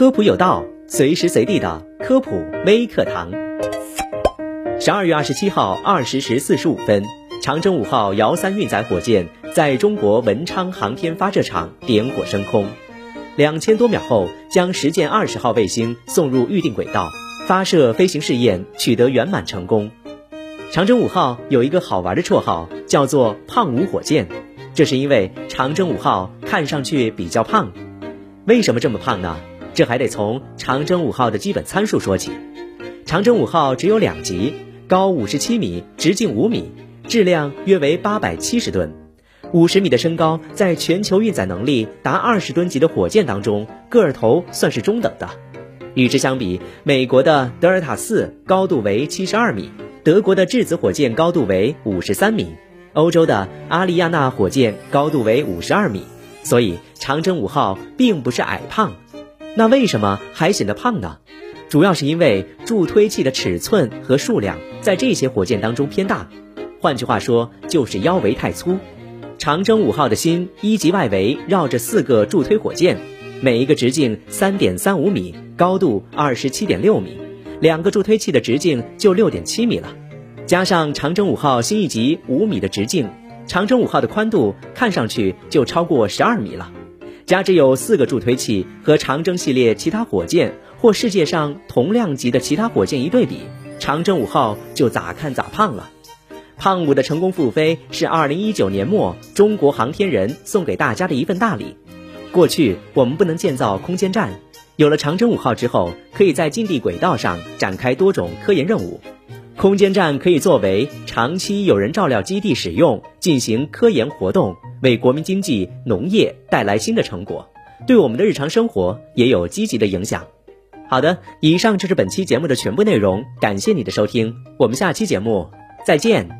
科普有道，随时随地的科普微课堂。十二月二十七号二十时四十五分，长征五号遥三运载火箭在中国文昌航天发射场点火升空，两千多秒后将实践二十号卫星送入预定轨道，发射飞行试验取得圆满成功。长征五号有一个好玩的绰号，叫做“胖五火箭”，这是因为长征五号看上去比较胖。为什么这么胖呢？这还得从长征五号的基本参数说起。长征五号只有两级，高五十七米，直径五米，质量约为八百七十吨。五十米的身高，在全球运载能力达二十吨级的火箭当中，个头算是中等的。与之相比，美国的德尔塔四高度为七十二米，德国的质子火箭高度为五十三米，欧洲的阿利亚纳火箭高度为五十二米。所以，长征五号并不是矮胖。那为什么还显得胖呢？主要是因为助推器的尺寸和数量在这些火箭当中偏大，换句话说就是腰围太粗。长征五号的芯一级外围绕着四个助推火箭，每一个直径三点三五米，高度二十七点六米，两个助推器的直径就六点七米了。加上长征五号新一级五米的直径，长征五号的宽度看上去就超过十二米了。加之有四个助推器和长征系列其他火箭或世界上同量级的其他火箭一对比，长征五号就咋看咋胖了。胖五的成功复飞是二零一九年末中国航天人送给大家的一份大礼。过去我们不能建造空间站，有了长征五号之后，可以在近地轨道上展开多种科研任务。空间站可以作为长期有人照料基地使用，进行科研活动，为国民经济、农业带来新的成果，对我们的日常生活也有积极的影响。好的，以上就是本期节目的全部内容，感谢你的收听，我们下期节目再见。